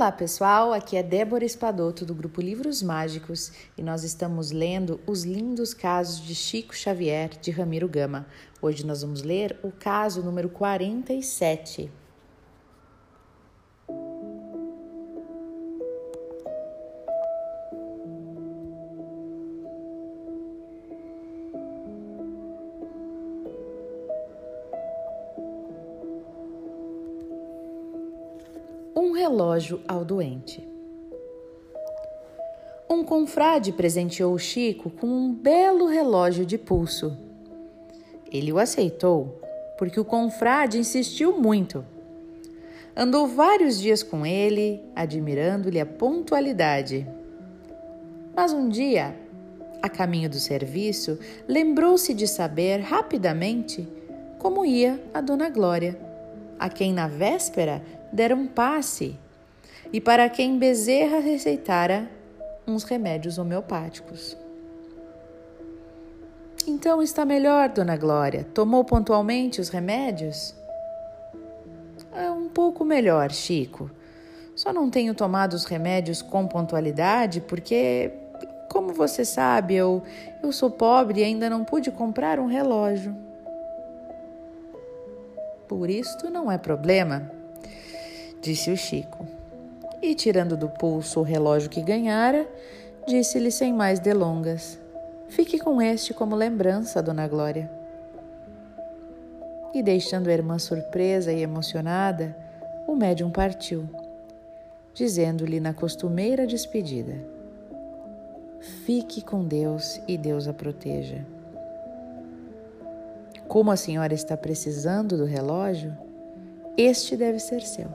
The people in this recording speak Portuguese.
Olá pessoal, aqui é Débora Espadoto do grupo Livros Mágicos e nós estamos lendo Os Lindos Casos de Chico Xavier de Ramiro Gama. Hoje nós vamos ler o caso número 47. Um relógio ao doente. Um confrade presenteou Chico com um belo relógio de pulso. Ele o aceitou porque o confrade insistiu muito. Andou vários dias com ele, admirando-lhe a pontualidade. Mas um dia, a caminho do serviço, lembrou-se de saber rapidamente como ia a Dona Glória, a quem na véspera dera um passe e para quem Bezerra receitara uns remédios homeopáticos. Então está melhor, Dona Glória. Tomou pontualmente os remédios? É um pouco melhor, Chico. Só não tenho tomado os remédios com pontualidade porque, como você sabe, eu, eu sou pobre e ainda não pude comprar um relógio. Por isto não é problema disse o Chico. E tirando do pulso o relógio que ganhara, disse-lhe sem mais delongas: Fique com este como lembrança, Dona Glória. E deixando a irmã surpresa e emocionada, o médium partiu, dizendo-lhe na costumeira despedida: Fique com Deus e Deus a proteja. Como a senhora está precisando do relógio, este deve ser seu.